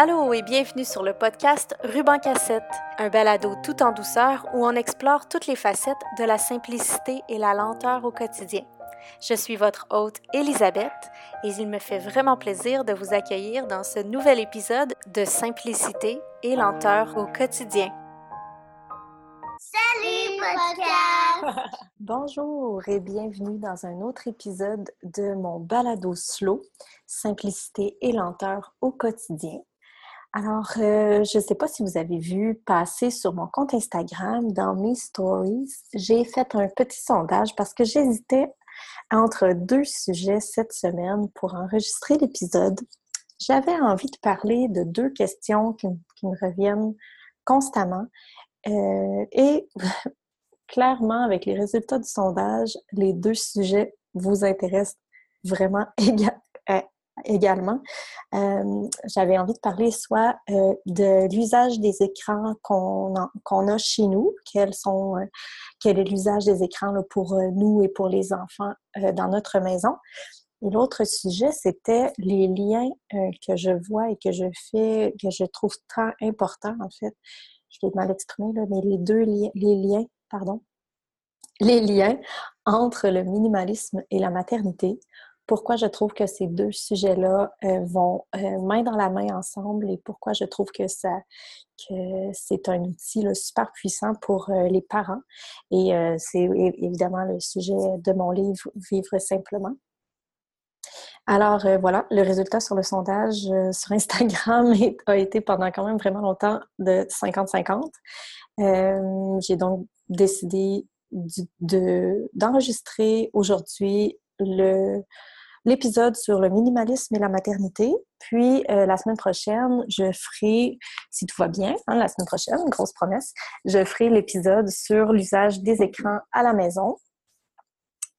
Allô et bienvenue sur le podcast Ruban Cassette, un balado tout en douceur où on explore toutes les facettes de la simplicité et la lenteur au quotidien. Je suis votre hôte Elisabeth et il me fait vraiment plaisir de vous accueillir dans ce nouvel épisode de Simplicité et lenteur au quotidien. Salut podcast! Bonjour et bienvenue dans un autre épisode de mon balado slow, Simplicité et lenteur au quotidien. Alors, euh, je ne sais pas si vous avez vu passer sur mon compte Instagram, dans mes stories, j'ai fait un petit sondage parce que j'hésitais entre deux sujets cette semaine pour enregistrer l'épisode. J'avais envie de parler de deux questions qui, me reviennent constamment. Euh, et clairement, avec les résultats du sondage, les deux sujets vous intéressent vraiment également. Euh, j'avais envie de parler soit euh, de l'usage des écrans qu'on a chez nous, quels sont, euh, quel est l'usage des écrans pour nous et pour les enfants dans notre maison. Et l'autre sujet, c'était les liens que je vois et que je fais, que je trouve tant importants, en fait. Je l'ai mal exprimé, là, mais les deux liens, les liens, pardon, les liens entre le minimalisme et la maternité pourquoi je trouve que ces deux sujets-là euh, vont euh, main dans la main ensemble et pourquoi je trouve que ça que c'est un outil super puissant pour euh, les parents. Et c'est évidemment le sujet de mon livre Vivre simplement. Alors voilà, le résultat sur le sondage sur Instagram a été pendant quand même vraiment longtemps de 50-50. J'ai donc décidé d'enregistrer aujourd'hui le, l'épisode sur le minimalisme et la maternité. Puis euh, la semaine prochaine, je ferai, si tout va bien, hein, la semaine prochaine, grosse promesse, je ferai l'épisode sur l'usage des écrans à la maison.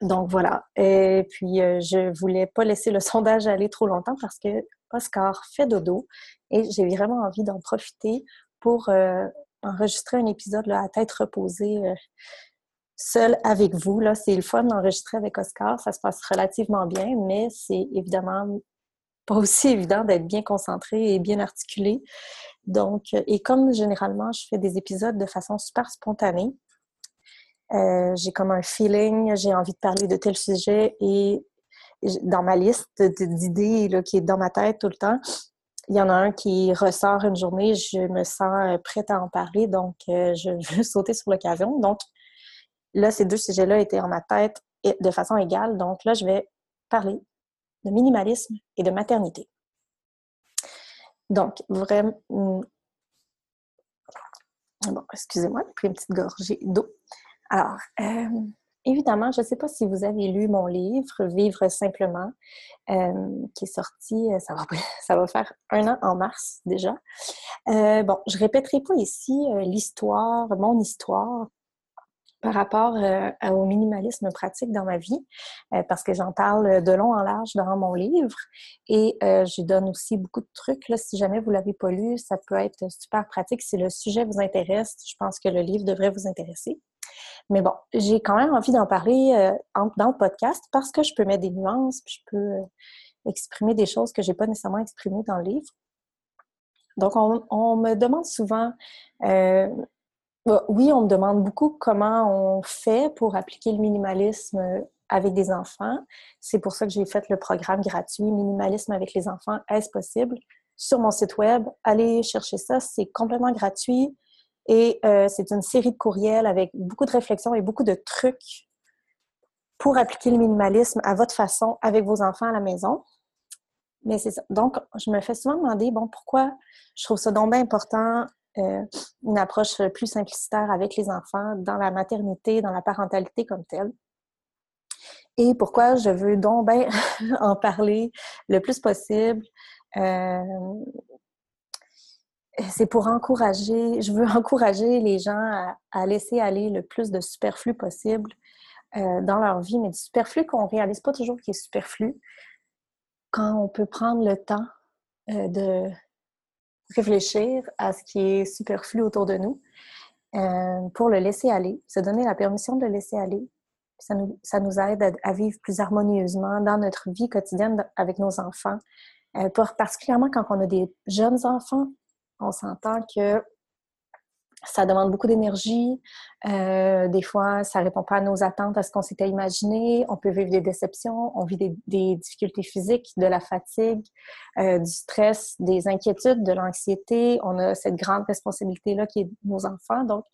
Donc voilà. Et puis euh, je voulais pas laisser le sondage aller trop longtemps parce que Oscar fait dodo et j'ai vraiment envie d'en profiter pour euh, enregistrer un épisode là, à tête reposée seul avec vous. Là, c'est le fun d'enregistrer avec Oscar. Ça se passe relativement bien, mais c'est évidemment pas aussi évident d'être bien concentré et bien articulé. Donc, et comme généralement, je fais des épisodes de façon super spontanée, euh, j'ai comme un feeling, j'ai envie de parler de tel sujet et dans ma liste d'idées qui est dans ma tête tout le temps, il y en a un qui ressort une journée, je me sens prête à en parler, donc euh, je veux sauter sur l'occasion. Donc, Là, ces deux sujets-là étaient en ma tête de façon égale. Donc là, je vais parler de minimalisme et de maternité. Donc, vraiment... Hmm, bon, excusez-moi, j'ai pris une petite gorgée d'eau. Alors, euh, évidemment, je ne sais pas si vous avez lu mon livre Vivre simplement, euh, qui est sorti, euh, ça va, ça va faire un an en mars déjà. bon, je ne répéterai pas ici l'histoire, mon histoire, par rapport euh, au minimalisme pratique dans ma vie, euh, parce que j'en parle de long en large dans mon livre et euh, je donne aussi beaucoup de trucs. Si jamais vous l'avez pas lu, ça peut être super pratique. Si le sujet vous intéresse, je pense que le livre devrait vous intéresser. Mais bon, j'ai quand même envie d'en parler dans le podcast parce que je peux mettre des nuances, puis je peux exprimer des choses que j'ai pas nécessairement exprimées dans le livre. Donc, on, me demande souvent oui, on me demande beaucoup comment on fait pour appliquer le minimalisme avec des enfants. C'est pour ça que j'ai fait le programme gratuit Minimalisme avec les enfants, est-ce possible? Sur mon site web, allez chercher ça, c'est complètement gratuit et euh, c'est une série de courriels avec beaucoup de réflexions et beaucoup de trucs pour appliquer le minimalisme à votre façon avec vos enfants à la maison. Mais. Donc, je me fais souvent demander, bon, pourquoi je trouve ça donc bien important euh, une approche plus simplicitaire avec les enfants dans la maternité, dans la parentalité comme telle. Et pourquoi je veux donc ben, en parler le plus possible. Euh, c'est pour encourager, je veux encourager les gens à, laisser aller le plus de superflu possible euh, dans leur vie, mais du superflu qu'on ne réalise pas toujours qui est superflu, quand on peut prendre le temps de, réfléchir à ce qui est superflu autour de nous euh, pour le laisser aller, se donner la permission de le laisser aller. Ça nous, aide à, vivre plus harmonieusement dans notre vie quotidienne avec nos enfants Euh, particulièrement quand on a des jeunes enfants, on s'entend que ça demande beaucoup d'énergie. Euh, des fois, ça répond pas à nos attentes, à ce qu'on s'était imaginé. On peut vivre des déceptions, on vit des, difficultés physiques, de la fatigue, euh, du stress, des inquiétudes, de l'anxiété. On a cette grande responsabilité-là qui est nos enfants. Donc,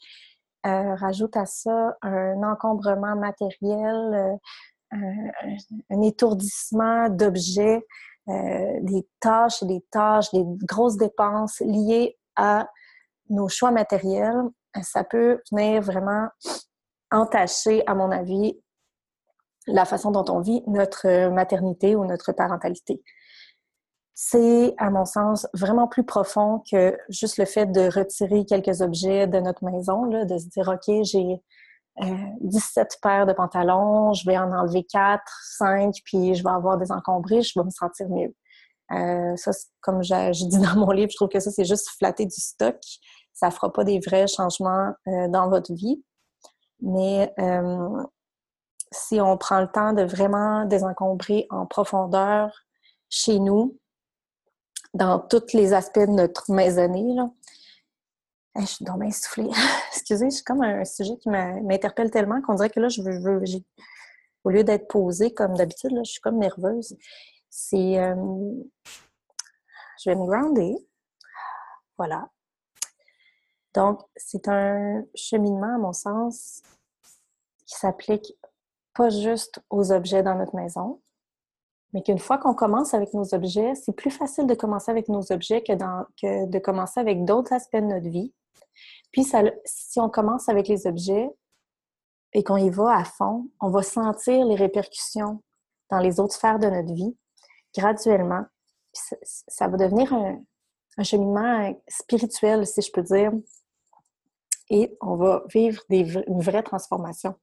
euh, rajoute à ça un encombrement matériel, un, étourdissement d'objets, des tâches des tâches, des grosses dépenses liées à nos choix matériels, ça peut venir vraiment entacher, à mon avis, la façon dont on vit notre maternité ou notre parentalité. C'est, à mon sens, vraiment plus profond que juste le fait de retirer quelques objets de notre maison, de se dire, OK, j'ai 17 euh, paires de pantalons, je vais en enlever 4, 5, puis je vais avoir des encombrés, je vais me sentir mieux. Euh, ça, comme je, dis dans mon livre, je trouve que ça, c'est juste flatter du stock. Ça ne fera pas des vrais changements euh, dans votre vie. Mais euh, si on prend le temps de vraiment désencombrer en profondeur chez nous, dans tous les aspects de notre maisonnée, là, je suis bien soufflée. Excusez, c'est comme un sujet qui m'interpelle tellement qu'on dirait que là, je veux, au lieu d'être posée comme d'habitude, je suis comme nerveuse c'est euh, je vais me grounder. Voilà. Donc, c'est un cheminement, à mon sens, qui s'applique pas juste aux objets dans notre maison, mais qu'une fois qu'on commence avec nos objets, c'est plus facile de commencer avec nos objets que, de commencer avec d'autres aspects de notre vie. Puis, ça, si on commence avec les objets et qu'on y va à fond, on va sentir les répercussions dans les autres sphères de notre vie graduellement. Ça, va devenir un, cheminement spirituel, si je peux dire. Et on va vivre une vraie transformation.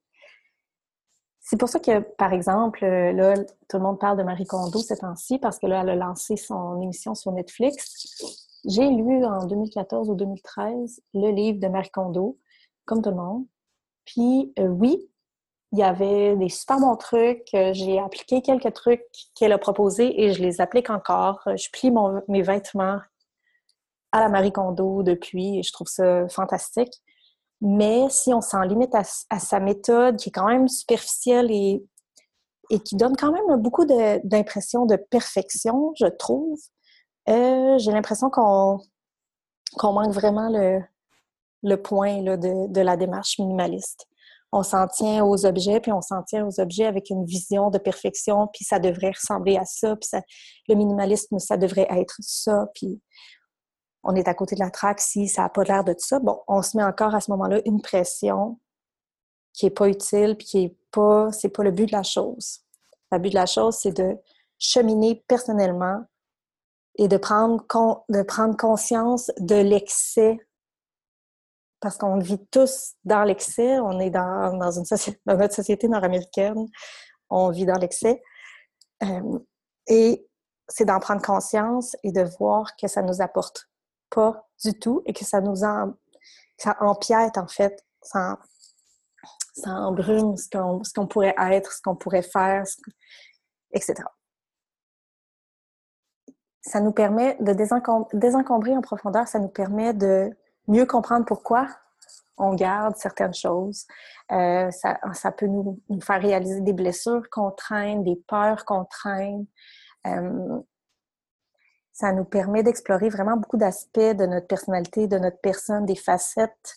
C'est pour ça que, par exemple, là, tout le monde parle de Marie Kondo ces temps-ci parce que là, elle a lancé son émission sur Netflix. J'ai lu en 2014 ou 2013 le livre de Marie Kondo, comme tout le monde. Puis, euh, oui, il y avait des super bons trucs. J'ai appliqué quelques trucs qu'elle a proposés et je les applique encore. Je plie mes vêtements à la Marie Kondo depuis et je trouve ça fantastique. Mais si on s'en limite à, sa méthode qui est quand même superficielle et, qui donne quand même beaucoup d'impression de, perfection, je trouve, euh, j'ai l'impression qu'on manque vraiment le, point de la démarche minimaliste on s'en tient aux objets, puis on s'en tient aux objets avec une vision de perfection, puis ça devrait ressembler à ça, puis le minimalisme, ça devrait être ça, puis on est à côté de la traque si ça n'a pas l'air de ça. Bon, on se met encore à ce moment-là une pression qui n'est pas utile, puis qui n'est pas, c'est pas le but de la chose. Le but de la chose, c'est de cheminer personnellement et de prendre, de prendre conscience de l'excès parce qu'on vit tous dans l'excès. On est dans, dans, une société, dans notre société nord-américaine, on vit dans l'excès. Euh, et c'est d'en prendre conscience et de voir que ça nous apporte pas du tout et que ça nous empiète en fait, ça, ça embrume ce qu'on pourrait être, ce qu'on pourrait faire, etc. Ça nous permet de désencombrer en profondeur, ça nous permet de mieux comprendre pourquoi on garde certaines choses. Euh, ça, peut nous, faire réaliser des blessures qu'on traîne, des peurs qu'on traîne. Euh, ça nous permet d'explorer vraiment beaucoup d'aspects de notre personnalité, de notre personne, des facettes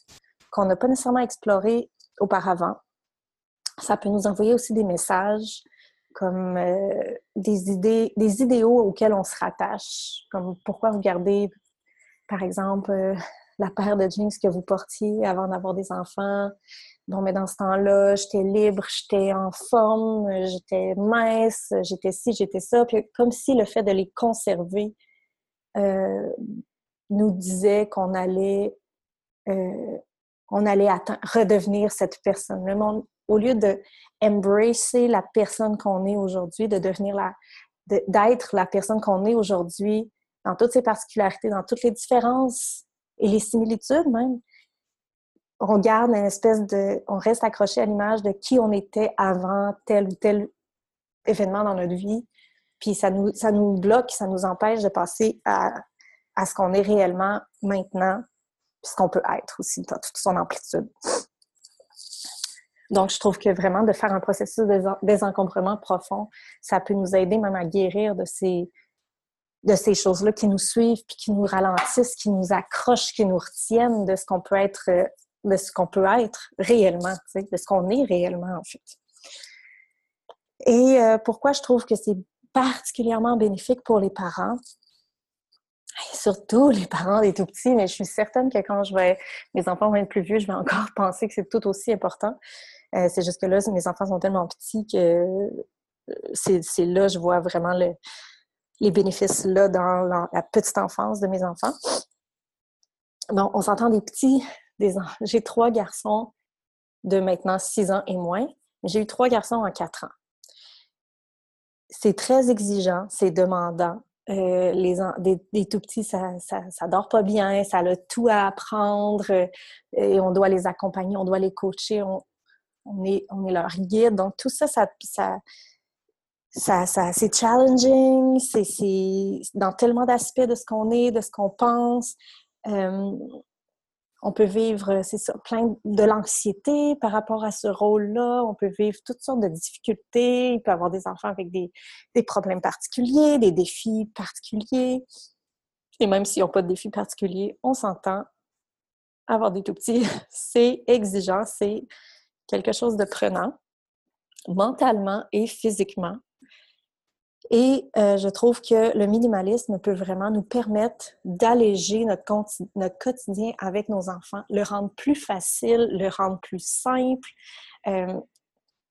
qu'on n'a pas nécessairement explorées auparavant. Ça peut nous envoyer aussi des messages comme euh, des idées, des idéaux auxquels on se rattache, comme pourquoi vous gardez, par exemple, la paire de jeans que vous portiez avant d'avoir des enfants. Bon, mais dans ce temps-là, j'étais libre, j'étais en forme, j'étais mince, j'étais ci, j'étais ça. Puis comme si le fait de les conserver euh, nous disait qu'on allait, euh, on allait redevenir cette personne. Le monde, au lieu de embrasser la personne qu'on est aujourd'hui, de devenir la, d'être la personne qu'on est aujourd'hui, dans toutes ses particularités, dans toutes les différences et les similitudes même, on garde une espèce de... On reste accroché à l'image de qui on était avant tel ou tel événement dans notre vie. Puis ça nous, ça nous bloque, ça nous empêche de passer à, à ce qu'on est réellement maintenant, puis ce qu'on peut être aussi dans toute son amplitude. Donc, je trouve que vraiment de faire un processus de désencombrement profond, ça peut nous aider même à guérir de ces, de ces choses-là qui nous suivent, puis qui nous ralentissent, qui nous accrochent, qui nous retiennent de ce qu'on peut être, de ce qu'on peut être réellement, de ce qu'on est réellement en fait. Et euh, pourquoi je trouve que c'est particulièrement bénéfique pour les parents, surtout les parents des tout petits, mais je suis certaine que quand je vais, mes enfants vont être plus vieux, je vais encore penser que c'est tout aussi important. Euh, c'est juste que là, mes enfants sont tellement petits que euh, c'est là je vois vraiment les bénéfices là dans la, petite enfance de mes enfants. Bon, on s'entend des petits, des, j'ai trois garçons de maintenant six ans et moins. J'ai eu trois garçons en quatre ans. C'est très exigeant, c'est demandant. Euh, les, des, tout petits, ça, ça, dort pas bien, ça a tout à apprendre et on doit les accompagner, on doit les coacher. On, on est, on est leur guide. Donc, tout ça, ça, ça, c'est challenging, c'est dans tellement d'aspects de ce qu'on est, de ce qu'on pense. Euh, on peut vivre, c'est ça, plein de l'anxiété par rapport à ce rôle-là. On peut vivre toutes sortes de difficultés. Il peut avoir des enfants avec des, des problèmes particuliers, des défis particuliers. Et même s'ils n'ont pas de défis particuliers, on s'entend. Avoir des tout petits, c'est exigeant, c'est quelque chose de prenant, mentalement et physiquement. Et euh, je trouve que le minimalisme peut vraiment nous permettre d'alléger notre, quotidien avec nos enfants, le rendre plus facile, le rendre plus simple. Euh,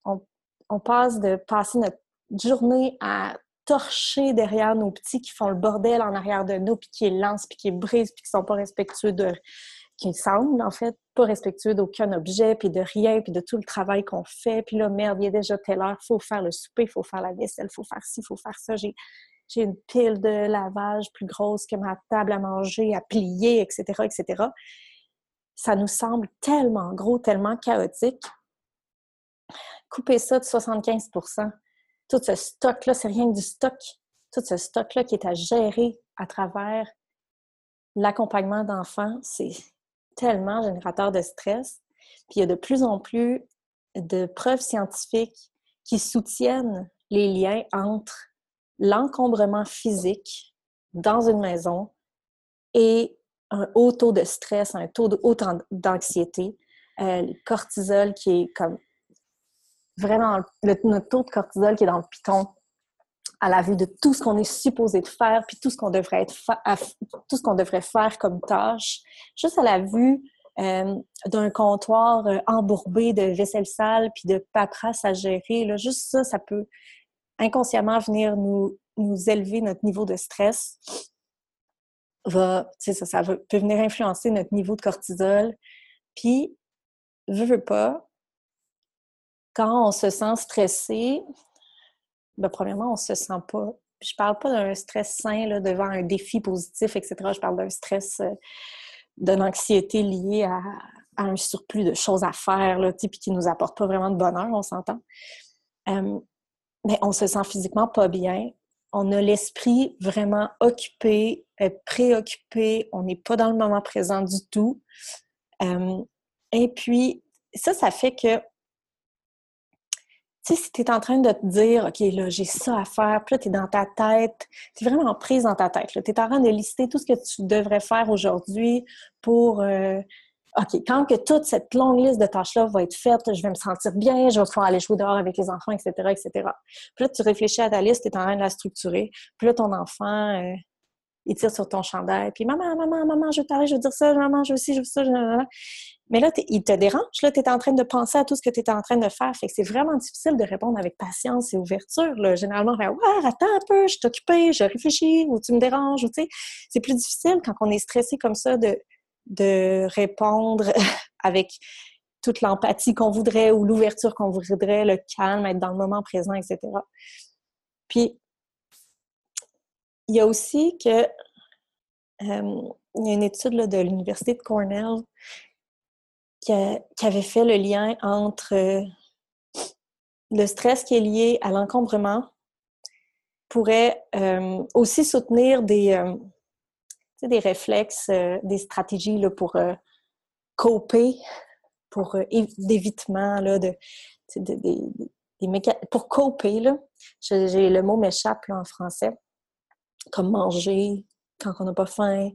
on, passe de passer notre journée à torcher derrière nos petits qui font le bordel en arrière de nous, puis qui lancent, puis qui brisent, puis qui sont pas respectueux de, qui semble, en fait, pas respectueux d'aucun objet, puis de rien, puis de tout le travail qu'on fait. Puis là, merde, il est déjà telle heure, faut faire le souper, il faut faire la vaisselle, il faut faire ci, il faut faire ça. J'ai, j'ai une pile de lavage plus grosse que ma table à manger, à plier, etc., etc. Ça nous semble tellement gros, tellement chaotique. Couper ça de 75% Tout ce stock-là, c'est rien que du stock. Tout ce stock-là qui est à gérer à travers l'accompagnement d'enfants, c'est tellement générateur de stress. Puis il y a de plus en plus de preuves scientifiques qui soutiennent les liens entre l'encombrement physique dans une maison et un haut taux de stress, un taux de haut d'anxiété, euh, le cortisol qui est comme vraiment le, notre taux de cortisol qui est dans le piton à la vue de tout ce qu'on est supposé de faire, puis tout ce qu'on devrait être tout ce qu'on devrait faire comme tâche, juste à la vue euh, d'un comptoir euh, embourbé de vaisselle sale puis de paperasse à gérer, là, juste ça, ça peut inconsciemment venir nous, nous élever notre niveau de stress. Va, ça, ça peut venir influencer notre niveau de cortisol. Puis, veux, veux pas, quand on se sent stressé, ben, premièrement, on se sent pas. Je parle pas d'un stress sain là, devant un défi positif, etc. Je parle d'un stress, euh, d'une anxiété liée à, un surplus de choses à faire, là, puis qui nous apporte pas vraiment de bonheur, on s'entend. mais on se sent physiquement pas bien. On a l'esprit vraiment occupé, euh, préoccupé. On n'est pas dans le moment présent du tout. et puis, ça, ça fait que sais, si tu es en train de te dire, OK, là, j'ai ça à faire, puis là, tu es dans ta tête, tu es vraiment prise dans ta tête. Tu es en train de lister tout ce que tu devrais faire aujourd'hui pour, euh, OK, quand que toute cette longue liste de tâches-là va être faite, je vais me sentir bien, je vais pouvoir aller jouer dehors avec les enfants, etc., etc. Puis là, tu réfléchis à ta liste, tu es en train de la structurer. Puis là, ton enfant, euh, il tire sur ton chandail, puis « Maman, maman, maman, je veux parler, je veux dire ça, maman, je veux aussi, je veux ça. » Mais là, il te dérange. Là, tu es en train de penser à tout ce que tu es en train de faire. Fait que c'est vraiment difficile de répondre avec patience et ouverture. Là. Généralement, on va Ouais, attends un peu, je suis occupée, je réfléchis, ou tu me déranges. Ou, c'est plus difficile quand on est stressé comme ça de, de répondre avec toute l'empathie qu'on voudrait ou l'ouverture qu'on voudrait, le calme, être dans le moment présent, etc. Puis, il y a aussi que euh, il y a une étude là, de l'Université de Cornell qui, avait fait le lien entre euh, le stress qui est lié à l'encombrement pourrait euh, aussi soutenir des, euh, des réflexes, euh, des stratégies là, pour coper, pour d'évitement, de, de, pour coper, là. Le mot m'échappe en français, comme manger quand on n'a pas faim,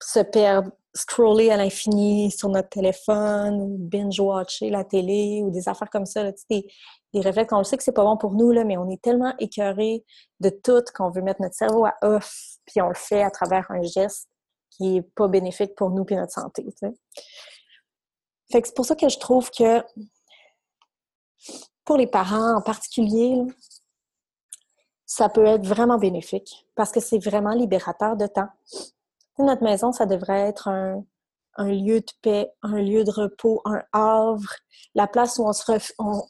se perdre, scroller à l'infini sur notre téléphone, binge-watcher la télé ou des affaires comme ça, des, des réflexes. On le sait que c'est pas bon pour nous, là, mais on est tellement écœuré de tout qu'on veut mettre notre cerveau à off, puis on le fait à travers un geste qui est pas bénéfique pour nous et notre santé. Fait que c'est pour ça que je trouve que pour les parents en particulier, ça peut être vraiment bénéfique parce que c'est vraiment libérateur de temps notre maison, ça devrait être un, lieu de paix, un lieu de repos, un havre, la place où on se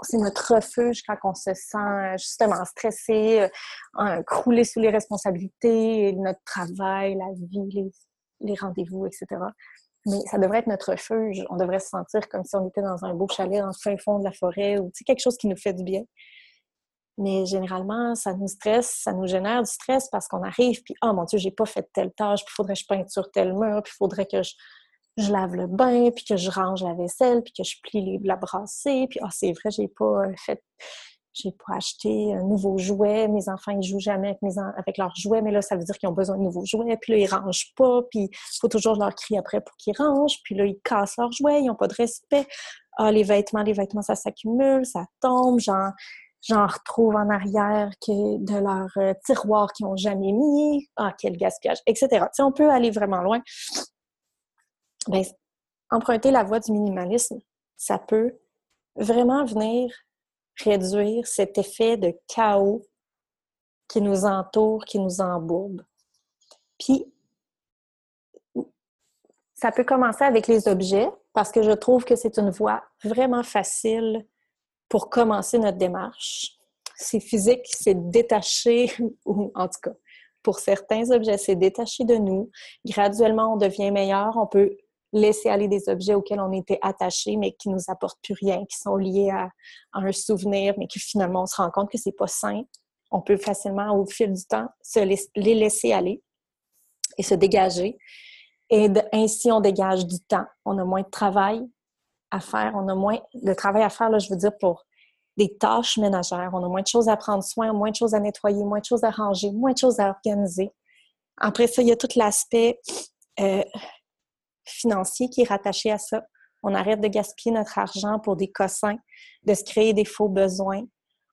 c'est notre refuge quand on se sent justement stressé, euh, croulé sous les responsabilités, notre travail, la vie, les, rendez-vous, etc. Mais ça devrait être notre refuge. On devrait se sentir comme si on était dans un beau chalet dans le fin fond de la forêt ou quelque chose qui nous fait du bien. Mais généralement, ça nous stresse, ça nous génère du stress parce qu'on arrive, puis oh mon Dieu, j'ai pas fait telle tâche, puis faudrait que je peinture tel mur, puis faudrait que je, je, lave le bain, puis que je range la vaisselle, puis que je plie les, la brassée, puis oh, c'est vrai, j'ai pas euh, fait. J'ai pas acheté un nouveau jouet. Mes enfants, ils jouent jamais avec, mes avec leurs jouets, mais là, ça veut dire qu'ils ont besoin de nouveaux jouets. Puis là, ils rangent pas. Puis il faut toujours leur crier après pour qu'ils rangent. Puis là, ils cassent leurs jouets. Ils n'ont pas de respect. Ah, les vêtements, les vêtements, ça s'accumule, ça tombe. Genre, j'en retrouve en arrière que de leur euh, tiroir qu'ils n'ont jamais mis. Ah, quel gaspillage, etc. Si on peut aller vraiment loin. Ben, emprunter la voie du minimalisme, ça peut vraiment venir réduire cet effet de chaos qui nous entoure, qui nous embourbe. Puis, ça peut commencer avec les objets, parce que je trouve que c'est une voie vraiment facile pour commencer notre démarche. C'est physique, c'est détaché, ou en tout cas, pour certains objets, c'est détaché de nous. Graduellement, on devient meilleur. On peut laisser aller des objets auxquels on était attaché, mais qui nous apportent plus rien, qui sont liés à, un souvenir, mais qui finalement, on se rend compte que c'est pas sain. On peut facilement, au fil du temps, se les laisser aller et se dégager. Et ainsi, on dégage du temps. On a moins de travail, à faire, on a moins de travail à faire, là, je veux dire, pour des tâches ménagères. On a moins de choses à prendre soin, moins de choses à nettoyer, moins de choses à ranger, moins de choses à organiser. Après ça, il y a tout l'aspect euh, financier qui est rattaché à ça. On arrête de gaspiller notre argent pour des cossins, de se créer des faux besoins.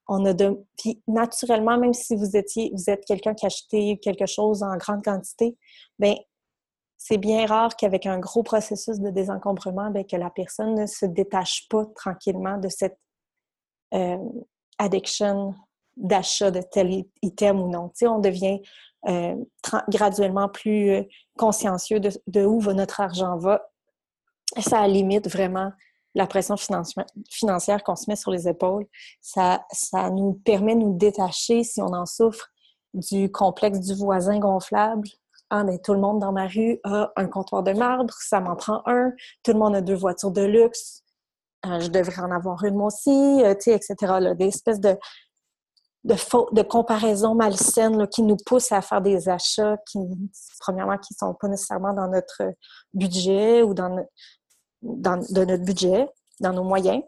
On a de... Puis naturellement, même si vous étiez, vous êtes quelqu'un qui a acheté quelque chose en grande quantité, bien, c'est bien rare qu'avec un gros processus de désencombrement, bien, que la personne ne se détache pas tranquillement de cette euh, addiction d'achat de tel item ou non. on devient euh, graduellement plus euh, consciencieux de, où va notre argent va. Ça limite vraiment la pression financière qu'on se met sur les épaules. Ça, ça nous permet de nous détacher, si on en souffre, du complexe du voisin gonflable, ah, mais tout le monde dans ma rue a un comptoir de marbre, ça m'en prend un. Tout le monde a deux voitures de luxe, euh, je devrais en avoir une moi aussi, euh, etc. des espèces de, de, comparaisons malsaines qui nous poussent à faire des achats qui, premièrement, qui ne sont pas nécessairement dans notre budget ou dans, dans notre budget, dans nos moyens,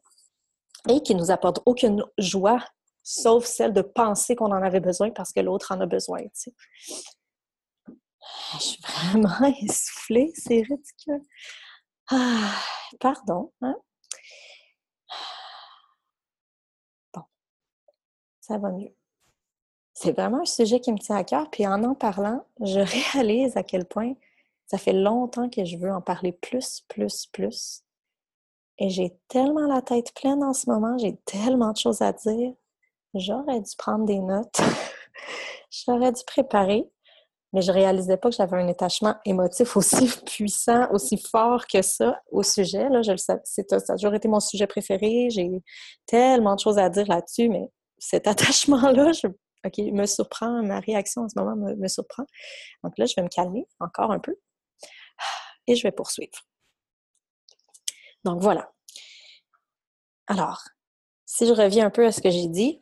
et qui nous apportent aucune joie, sauf celle de penser qu'on en avait besoin parce que l'autre en a besoin. Je suis vraiment essoufflée, c'est ridicule. Ah, pardon. Hein? Bon, ça va mieux. C'est vraiment un sujet qui me tient à cœur, puis en en parlant, je réalise à quel point ça fait longtemps que je veux en parler plus, plus, plus. Et j'ai tellement la tête pleine en ce moment, j'ai tellement de choses à dire. J'aurais dû prendre des notes. J'aurais dû préparer mais je réalisais pas que j'avais un attachement émotif aussi puissant, aussi fort que ça au sujet. Là, je le ça a toujours été mon sujet préféré. J'ai tellement de choses à dire là-dessus, mais cet attachement-là, je, OK, me surprend, ma réaction en ce moment me, me surprend. Donc là, je vais me calmer encore un peu et je vais poursuivre. Donc voilà. Alors, si je reviens un peu à ce que j'ai dit,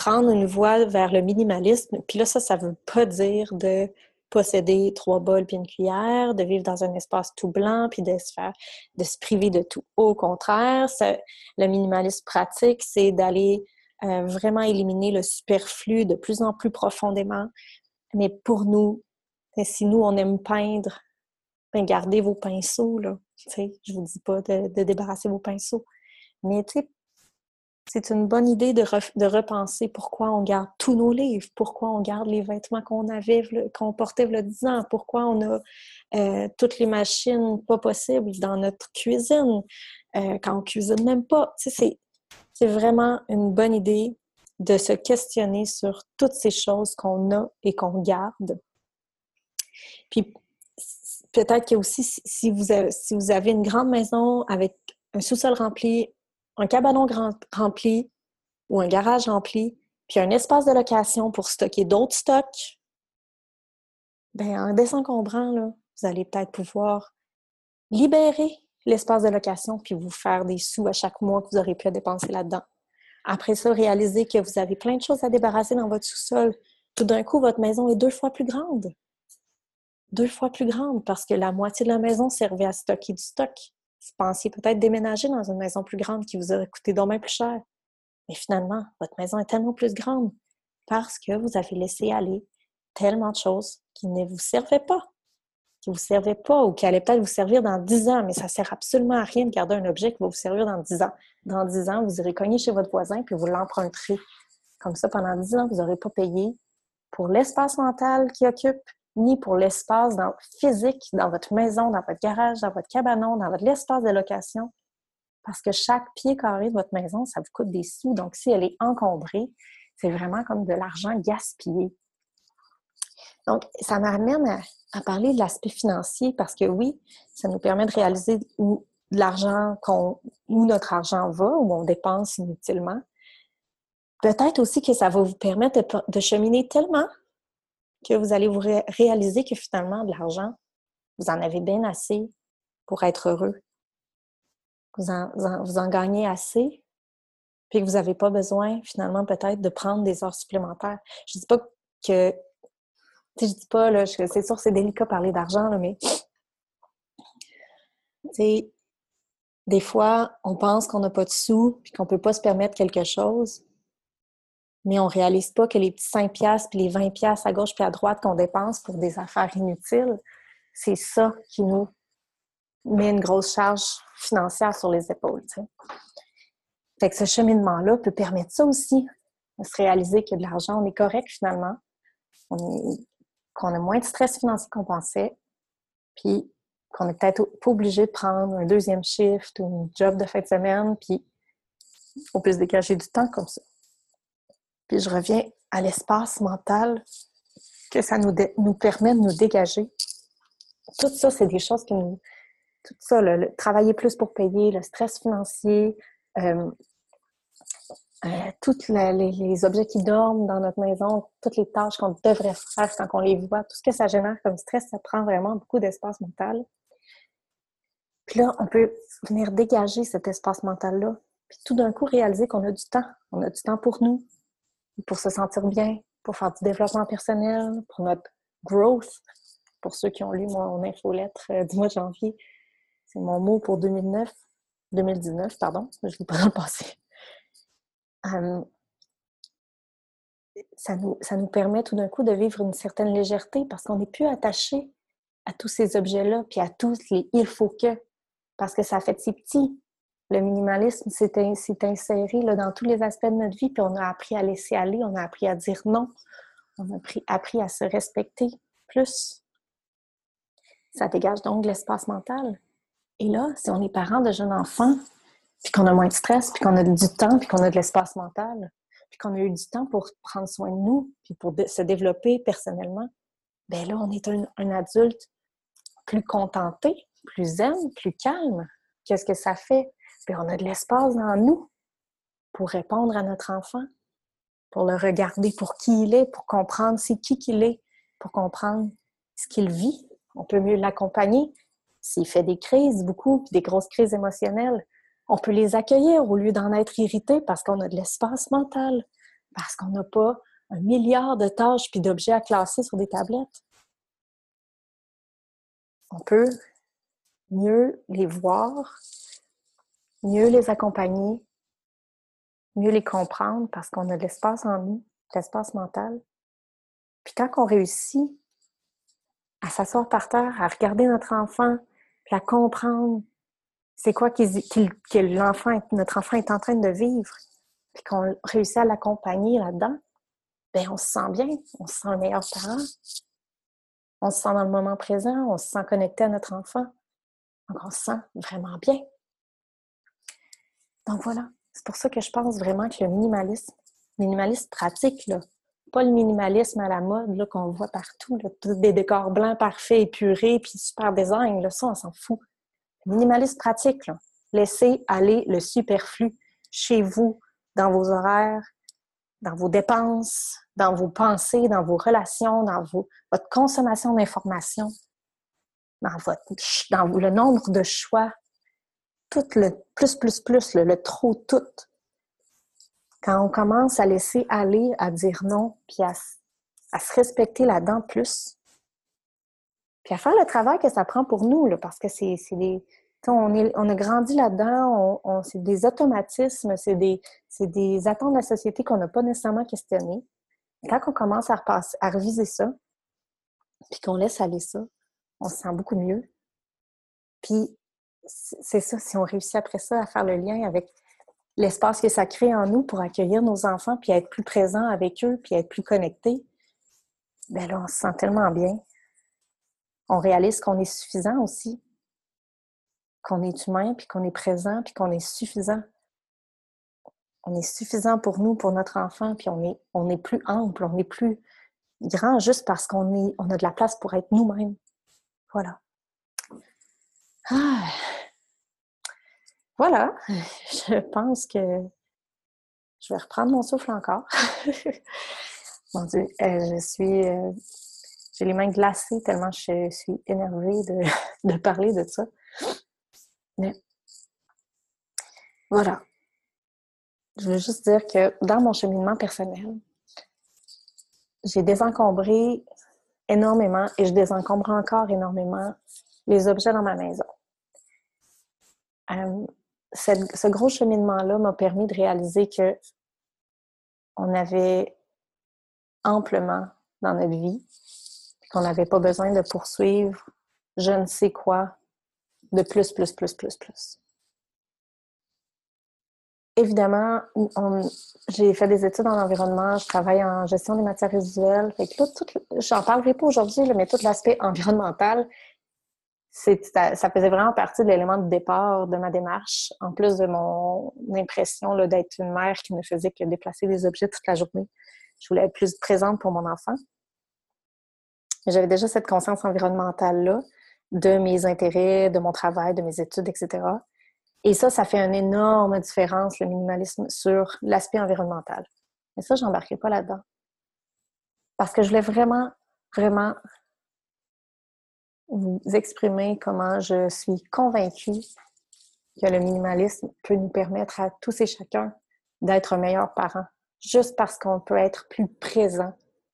prendre une voie vers le minimalisme. Puis là, ça, ça veut pas dire de posséder trois bols puis une cuillère, de vivre dans un espace tout blanc puis de se faire, de se priver de tout. Au contraire, le minimalisme pratique, c'est d'aller euh, vraiment éliminer le superflu de plus en plus profondément. Mais pour nous, si nous, on aime peindre, ben gardez vos pinceaux, là. Tu sais, je vous dis pas de, de débarrasser vos pinceaux. Mais tu c'est une bonne idée de, repenser pourquoi on garde tous nos livres, pourquoi on garde les vêtements qu'on avait, qu'on portait a 10 ans, pourquoi on a euh, toutes les machines pas possibles dans notre cuisine, euh, quand on cuisine même pas. C'est vraiment une bonne idée de se questionner sur toutes ces choses qu'on a et qu'on garde. Puis peut-être que aussi, si vous, avez, si vous avez une grande maison avec un sous-sol rempli, un cabanon rempli ou un garage rempli, puis un espace de location pour stocker d'autres stocks, bien, en désencombrant, vous allez peut-être pouvoir libérer l'espace de location puis vous faire des sous à chaque mois que vous aurez pu dépenser là-dedans. Après ça, réalisez que vous avez plein de choses à débarrasser dans votre sous-sol. Tout d'un coup, votre maison est deux fois plus grande. Deux fois plus grande parce que la moitié de la maison servait à stocker du stock. Pensiez peut-être déménager dans une maison plus grande qui vous aurait coûté dommage plus cher. Mais finalement, votre maison est tellement plus grande parce que vous avez laissé aller tellement de choses qui ne vous servaient pas, qui ne vous servaient pas ou qui allaient peut-être vous servir dans dix ans, mais ça ne sert absolument à rien de garder un objet qui va vous servir dans dix ans. Dans dix ans, vous irez cogner chez votre voisin puis vous l'emprunterez. Comme ça, pendant dix ans, vous n'aurez pas payé pour l'espace mental qui occupe, ni pour l'espace physique dans votre maison, dans votre garage, dans votre cabanon, dans votre de location. Parce que chaque pied carré de votre maison, ça vous coûte des sous. Donc, si elle est encombrée, c'est vraiment comme de l'argent gaspillé. Donc, ça m'amène à, parler de l'aspect financier parce que oui, ça nous permet de réaliser où l'argent où notre argent va, où on dépense inutilement. Peut-être aussi que ça va vous permettre de cheminer tellement que vous allez vous réaliser que finalement, de l'argent, vous en avez bien assez pour être heureux. Vous en, vous en, gagnez assez, puis que vous n'avez pas besoin, finalement, peut-être de prendre des heures supplémentaires. Je ne dis pas que... Je dis pas, c'est sûr c'est délicat de parler d'argent, mais... Des fois, on pense qu'on n'a pas de sous, puis qu'on ne peut pas se permettre quelque chose mais on réalise pas que les petits 5 piastres puis les 20 piastres à gauche puis à droite qu'on dépense pour des affaires inutiles, c'est ça qui nous met une grosse charge financière sur les épaules. Fait que ce cheminement-là peut permettre ça aussi, de se réaliser que de l'argent, on est correct finalement, qu'on a moins de stress financier qu'on pensait, puis qu'on est peut-être pas obligé de prendre un deuxième shift ou un job de fin de semaine, puis on peut se dégager du temps comme ça. Puis je reviens à l'espace mental que ça nous, nous permet de nous dégager. Tout ça, c'est des choses qui nous... Tout ça, le, travailler plus pour payer, le stress financier, euh, euh, tous les, objets qui dorment dans notre maison, toutes les tâches qu'on devrait faire quand on les voit, tout ce que ça génère comme stress, ça prend vraiment beaucoup d'espace mental. Puis là, on peut venir dégager cet espace mental-là, puis tout d'un coup réaliser qu'on a du temps. On a du temps pour nous, pour se sentir bien, pour faire du développement personnel, pour notre growth. Pour ceux qui ont lu mon infolettre euh, du mois de janvier, c'est mon mot pour 2009, 2019, pardon, je l'ai pas dans le passé. Ça, nous, ça nous permet tout d'un coup de vivre une certaine légèreté parce qu'on n'est plus attaché à tous ces objets-là, puis à tous les il faut que, parce que ça fait si petit, le minimalisme s'est inséré là, dans tous les aspects de notre vie, puis on a appris à laisser aller, on a appris à dire non, on a appris, à se respecter plus. Ça dégage donc l'espace mental. Et là, si on est parent de jeunes enfants, puis qu'on a moins de stress, puis qu'on a du temps, puis qu'on a de l'espace mental, puis qu'on a eu du temps pour prendre soin de nous, puis pour se développer personnellement, ben là, on est un, un adulte plus contenté, plus zen, plus calme. Qu'est-ce que ça fait? On a de l'espace dans nous pour répondre à notre enfant, pour le regarder pour qui il est, pour comprendre c'est qui qu'il est, pour comprendre ce qu'il vit. On peut mieux l'accompagner. S'il fait des crises, beaucoup, des grosses crises émotionnelles, on peut les accueillir au lieu d'en être irrité parce qu'on a de l'espace mental. parce qu'on n'a pas un milliard de tâches puis d'objets à classer sur des tablettes. On peut mieux les voir, mieux les accompagner, mieux les comprendre parce qu'on a de l'espace en nous, de l'espace mental. Puis quand on réussit à s'asseoir par terre, à regarder notre enfant, puis à comprendre c'est quoi que l'enfant, notre enfant est en train de vivre, puis qu'on réussit à l'accompagner là-dedans, ben on se sent bien, on se sent le meilleur parent. On se sent dans le moment présent, on se sent connecté à notre enfant. Donc, on se sent vraiment bien. Donc voilà, c'est pour ça que je pense vraiment que le minimalisme, minimalisme pratique, là, pas le minimalisme à la mode qu'on voit partout, là, des décors blancs parfaits, épurés, puis super design, là, ça, on s'en fout. Le minimalisme pratique, là, laissez aller le superflu chez vous, dans vos horaires, dans vos dépenses, dans vos pensées, dans vos relations, dans votre consommation d'informations, dans, dans le nombre de choix, tout le plus, plus, plus, le, le trop, tout. Quand on commence à laisser aller, à dire non, puis à, se respecter là-dedans plus, puis à faire le travail que ça prend pour nous, là, parce que c'est des, on, est, on a grandi là-dedans, on, c'est des automatismes, c'est des, des attentes de la société qu'on n'a pas nécessairement questionnées. Quand on commence à, repasser, à reviser ça, puis qu'on laisse aller ça, on se sent beaucoup mieux. Puis c'est ça, si on réussit après ça à faire le lien avec l'espace que ça crée en nous pour accueillir nos enfants, puis être plus présent avec eux, puis être plus connecté, bien là, on se sent tellement bien. On réalise qu'on est suffisant aussi qu'on est humain, puis qu'on est présent, puis qu'on est suffisant. On est suffisant pour nous, pour notre enfant, puis on est, on est plus ample, on est plus grand juste parce qu'on on a de la place pour être nous-mêmes. Voilà. Ah. Voilà. Je pense que je vais reprendre mon souffle encore. mon Dieu, euh, je suis. Euh, j'ai les mains glacées tellement je suis énervée de, de parler de ça. Voilà. Je veux juste dire que dans mon cheminement personnel, j'ai désencombré énormément et je désencombre encore énormément les objets dans ma maison. Euh, ce gros cheminement-là m'a permis de réaliser que on avait amplement dans notre vie, qu'on n'avait pas besoin de poursuivre je ne sais quoi de plus, plus, plus, plus, plus. Évidemment, j'ai fait des études en environnement, je travaille en gestion des matières résiduelles. Fait que là, j'en parlerai pas aujourd'hui, mais tout l'aspect environnemental, ça, faisait vraiment partie de l'élément de départ de ma démarche, en plus de mon impression d'être une mère qui ne faisait que déplacer des objets toute la journée. Je voulais être plus présente pour mon enfant. J'avais déjà cette conscience environnementale-là de mes intérêts, de mon travail, de mes études, etc. Et ça, ça fait une énorme différence, le minimalisme, sur l'aspect environnemental. Mais ça, je n'embarquerai pas là-dedans. Parce que je voulais vraiment, vraiment vous exprimer comment je suis convaincue que le minimalisme peut nous permettre à tous et chacun d'être meilleurs parents, juste parce qu'on peut être plus présent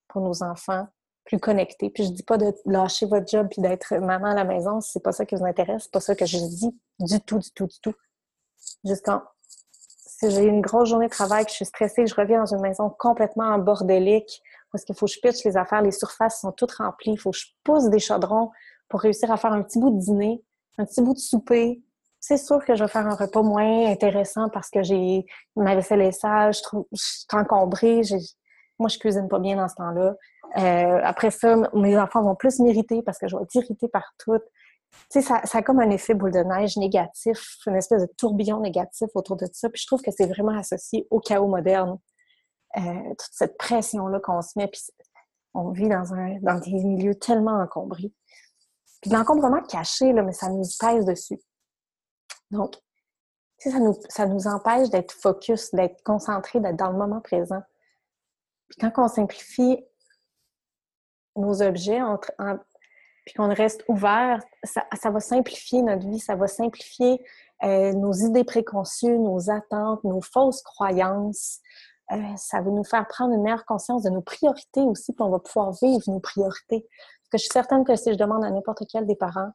pour nos enfants, plus connecté. Puis je dis pas de lâcher votre job puis d'être maman à la maison, c'est pas ça qui vous intéresse, c'est pas ça que je dis du tout, du tout, du tout. Juste quand si j'ai une grosse journée de travail, que je suis stressée, je reviens dans une maison complètement en bordélique, parce qu'il faut que je pitche les affaires, les surfaces sont toutes remplies, il faut que je pousse des chaudrons pour réussir à faire un petit bout de dîner, un petit bout de souper. C'est sûr que je vais faire un repas moins intéressant parce que j'ai ma vaisselle est sale, je, suis encombrée, moi je cuisine pas bien dans ce temps-là. Euh, après ça, mes enfants vont plus m'irriter parce que je vais être irritée par tout. Ça, a comme un effet boule de neige négatif, une espèce de tourbillon négatif autour de ça. Puis je trouve que c'est vraiment associé au chaos moderne. Euh, toute cette pression-là qu'on se met, puis on vit dans, un, dans des milieux tellement encombrés. Puis l'encombrement caché, là, mais ça nous pèse dessus. Donc, ça nous, ça nous empêche d'être focus, d'être concentré, d'être dans le moment présent. Puis quand on simplifie nos objets, puis qu'on reste ouvert, ça, va simplifier notre vie, ça va simplifier euh, nos idées préconçues, nos attentes, nos fausses croyances, Euh, ça va nous faire prendre une meilleure conscience de nos priorités aussi, puis on va pouvoir vivre nos priorités. Parce que je suis certaine que si je demande à n'importe quel des parents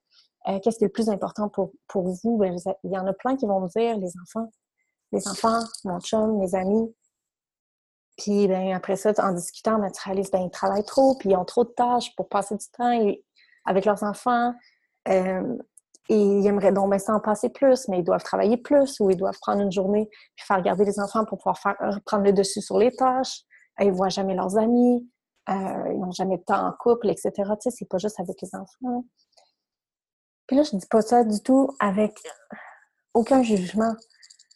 euh, qu'est-ce qui est le plus important pour, pour vous, ben, il y en a plein qui vont me dire les enfants. Les enfants, mon chum, mes amis. Puis ben, après ça, en discutant, ben, tu réalises ben, ils travaillent trop, puis ils ont trop de tâches pour passer du temps avec leurs enfants. Euh, et ils aimeraient donc s'en passer plus, mais ils doivent travailler plus ou ils doivent prendre une journée puis faire garder les enfants pour pouvoir faire, prendre le dessus sur les tâches. Ils ne voient jamais leurs amis, euh, ils n'ont jamais de temps en couple, etc. Tu sais, c'est pas juste avec les enfants. Puis là, je dis pas ça du tout avec aucun jugement.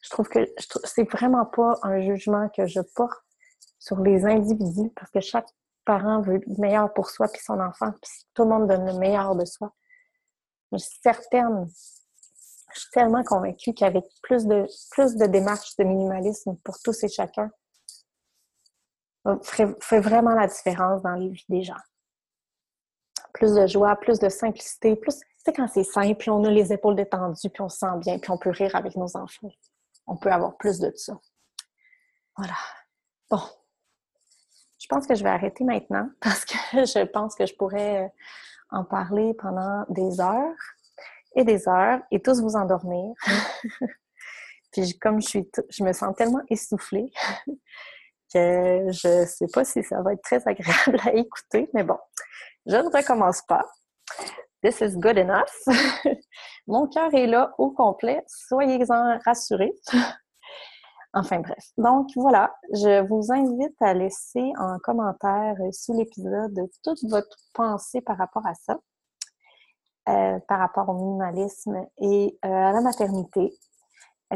Je trouve que c'est vraiment pas un jugement que je porte sur les individus parce que chaque parent veut le meilleur pour soi puis son enfant, puis tout le monde donne le meilleur de soi. Je suis certaine, je suis tellement convaincue qu'avec plus de, plus de démarches de minimalisme pour tous et chacun, fait, vraiment la différence dans les vies des gens. Plus de joie, plus de simplicité, plus, sais, quand c'est simple, puis on a les épaules détendues, puis on se sent bien, puis on peut rire avec nos enfants. On peut avoir plus de ça. Voilà. Bon. Je pense que je vais arrêter maintenant parce que je pense que je pourrais en parler pendant des heures et des heures et tous vous endormir. Puis comme je suis, je me sens tellement essoufflée je sais pas si ça va être très agréable à écouter, mais bon, je ne recommence pas. This is good enough. Mon cœur est là au complet. Soyez-en rassurés. Enfin bref. Donc voilà, je vous invite à laisser en commentaire sous l'épisode toute votre pensée par rapport à ça, euh, par rapport au minimalisme et euh, à la maternité.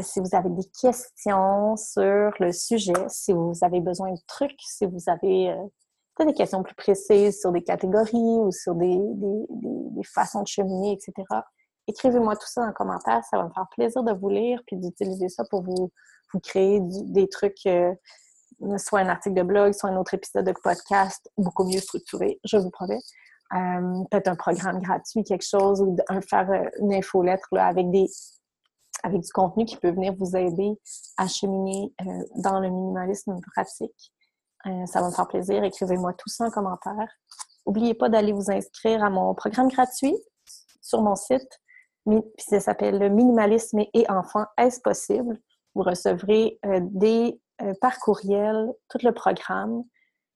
Si vous avez des questions sur le sujet, si vous avez besoin de trucs, si vous avez des questions plus précises sur des catégories ou sur des, des, façons de cheminer, etc., écrivez-moi tout ça en commentaire. Ça va me faire plaisir de vous lire puis d'utiliser ça pour vous vous créer des trucs, euh, soit un article de blog, soit un autre épisode de podcast beaucoup mieux structuré, je vous promets. Euh, peut-être un programme gratuit, quelque chose, ou faire euh, une infolettre là, avec des avec du contenu qui peut venir vous aider à cheminer dans le minimalisme pratique. ça va me faire plaisir. Écrivez-moi tout ça en commentaire. N'oubliez pas d'aller vous inscrire à mon programme gratuit sur mon site. Ça s'appelle le minimalisme et enfants, est-ce possible? vous recevrez euh, des, euh, par courriel tout le programme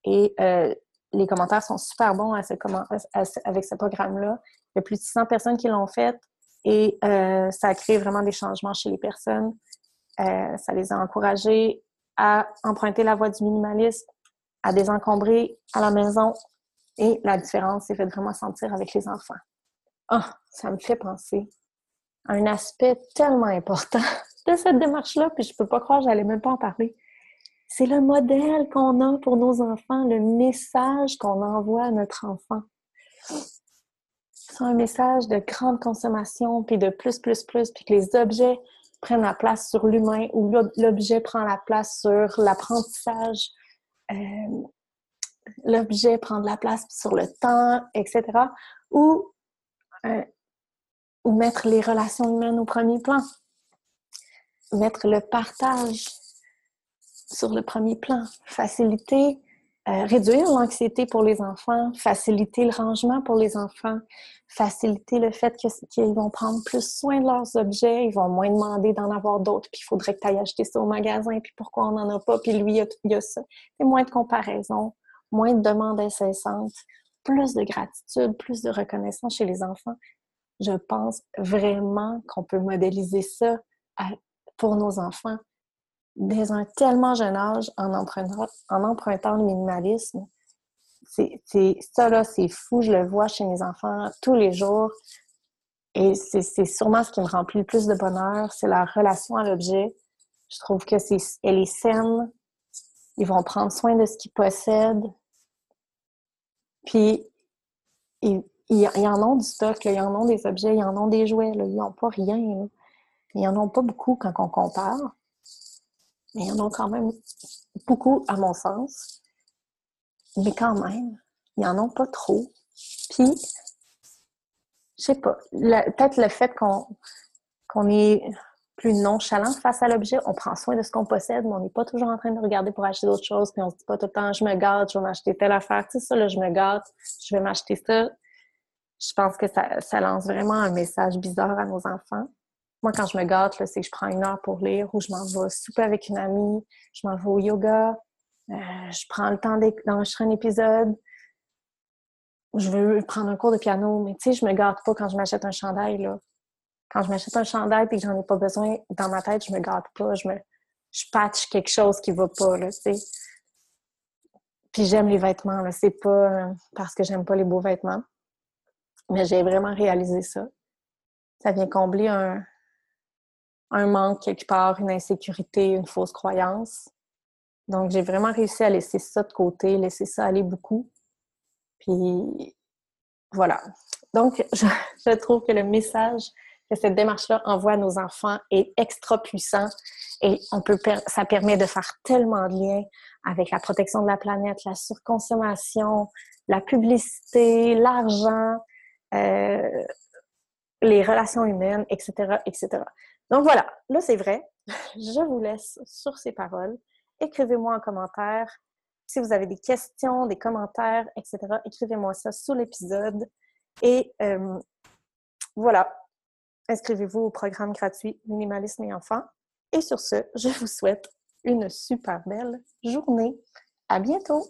et euh, les commentaires sont super bons avec ce programme-là. Il y a plus de 600 personnes qui l'ont fait et ça a créé vraiment des changements chez les personnes. ça les a encouragés à emprunter la voie du minimalisme, à désencombrer à la maison et la différence s'est fait vraiment sentir avec les enfants. Ah, ça me fait penser à un aspect tellement important de cette démarche-là, puis je peux pas croire, j'allais même pas en parler. C'est le modèle qu'on a pour nos enfants, le message qu'on envoie à notre enfant. C'est un message de grande consommation, puis de plus, plus, plus, puis que les objets prennent la place sur l'humain ou l'objet prend la place sur l'apprentissage, euh, l'objet prend de la place sur le temps, etc. Ou, euh, ou mettre les relations humaines au premier plan mettre le partage sur le premier plan, faciliter, euh, réduire l'anxiété pour les enfants, faciliter le rangement pour les enfants, faciliter le fait qu'ils vont prendre plus soin de leurs objets, ils vont moins demander d'en avoir d'autres, puis il faudrait que tu ailles acheter ça au magasin, puis pourquoi on n'en a pas, puis lui, il y a, ça. Et moins de comparaison, moins de demandes incessantes, plus de gratitude, plus de reconnaissance chez les enfants. Je pense vraiment qu'on peut modéliser ça pour nos enfants dès un tellement jeune âge en empruntant, le minimalisme. C'est, ça, là, c'est fou. Je le vois chez mes enfants tous les jours. Et c'est, sûrement ce qui me remplit le plus de bonheur, c'est la relation à l'objet. Je trouve que c'est, elle est saine. Ils vont prendre soin de ce qu'ils possèdent. Puis, ils, en ont du stock, ils en ont des objets, ils en ont des jouets, ils n'ont pas rien. Il n'y en a pas beaucoup quand on compare, mais il y en a quand même beaucoup à mon sens. Mais quand même, il n'y en a pas trop. Puis, je sais pas, peut-être le fait qu'on est plus nonchalant face à l'objet. On prend soin de ce qu'on possède, mais on n'est pas toujours en train de regarder pour acheter d'autres choses, puis on se dit pas tout le temps, je me gâte, je vais m'acheter telle affaire, tu ça, là, je me gâte, je vais m'acheter ça. Je pense que ça, ça, lance vraiment un message bizarre à nos enfants. Moi, quand je me gâte, c'est que je prends une heure pour lire ou je m'en vais souper avec une amie, je m'en vais au yoga, euh, je prends le temps d'enregistrer un épisode, je veux prendre un cours de piano, mais tu sais, je me gâte pas quand je m'achète un chandail, quand je m'achète un chandail et que j'en ai pas besoin, dans ma tête, je me gâte pas, je me patch quelque chose qui va pas, tu sais. Puis j'aime les vêtements, c'est pas parce que j'aime pas les beaux vêtements. Mais j'ai vraiment réalisé ça. Ça vient combler un, un manque quelque part, une insécurité, une fausse croyance. Donc, j'ai vraiment réussi à laisser ça de côté, laisser ça aller beaucoup. Puis, voilà. Donc, je, trouve que le message que cette démarche-là envoie à nos enfants est extra puissant et on peut ça permet de faire tellement de liens avec la protection de la planète, la surconsommation, la publicité, l'argent, euh, les relations humaines, etc., etc. Donc voilà, là c'est vrai. Je vous laisse sur ces paroles. Écrivez-moi en commentaire si vous avez des questions, des commentaires, etc. Écrivez-moi ça sous l'épisode. Et euh, voilà, inscrivez-vous au programme gratuit Minimalisme et enfants. Et sur ce, je vous souhaite une super belle journée. À bientôt!